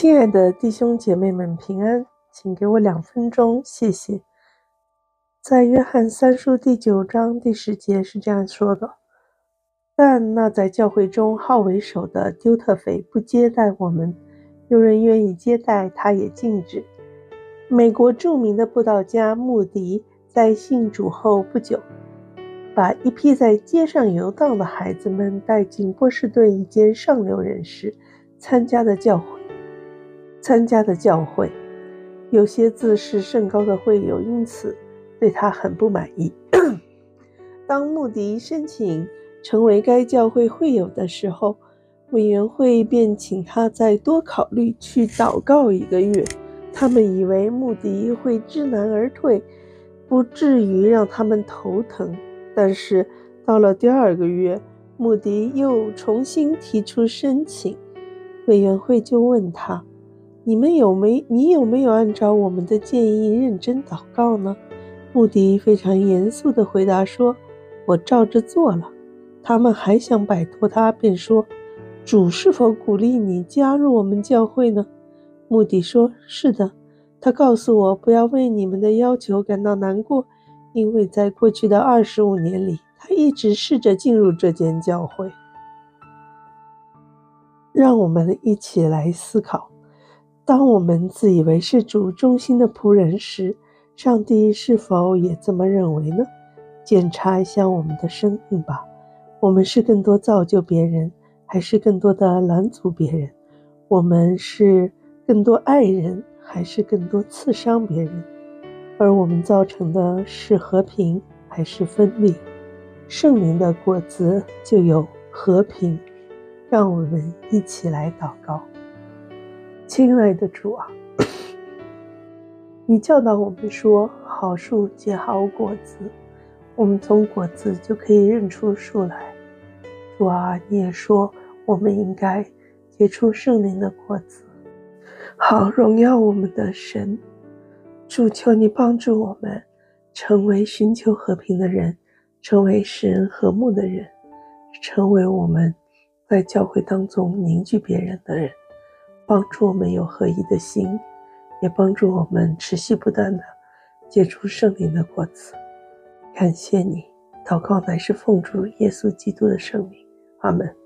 亲爱的弟兄姐妹们，平安，请给我两分钟，谢谢。在约翰三书第九章第十节是这样说的：“但那在教会中好为首的丢特腓不接待我们，有人愿意接待，他也禁止。”美国著名的布道家穆迪在信主后不久，把一批在街上游荡的孩子们带进波士顿一间上流人士参加的教会。参加的教会，有些自视甚高的会友因此对他很不满意。当穆迪申请成为该教会会友的时候，委员会便请他再多考虑，去祷告一个月。他们以为穆迪会知难而退，不至于让他们头疼。但是到了第二个月，穆迪又重新提出申请，委员会就问他：“你们有没？你有没有按照我们的建议认真祷告呢？”穆迪非常严肃地回答说：“我照着做了。”他们还想摆脱他，便说：“主是否鼓励你加入我们教会呢？”穆迪说：“是的，他告诉我不要为你们的要求感到难过，因为在过去的二十五年里，他一直试着进入这间教会。”让我们一起来思考：当我们自以为是主忠心的仆人时，上帝是否也这么认为呢？检查一下我们的生命吧，我们是更多造就别人，还是更多的拦阻别人？我们是更多爱人，还是更多刺伤别人？而我们造成的是和平，还是分裂？圣灵的果子就有和平。让我们一起来祷告。亲爱的主啊，你教导我们说，好树结好果子，我们从果子就可以认出树来。主啊，你也说，我们应该结出圣灵的果子。好，荣耀我们的神，主，求你帮助我们，成为寻求和平的人，成为使人和睦的人，成为我们在教会当中凝聚别人的人，帮助我们有合一的心，也帮助我们持续不断的结出圣灵的果子。感谢你，祷告乃是奉主耶稣基督的圣名，阿门。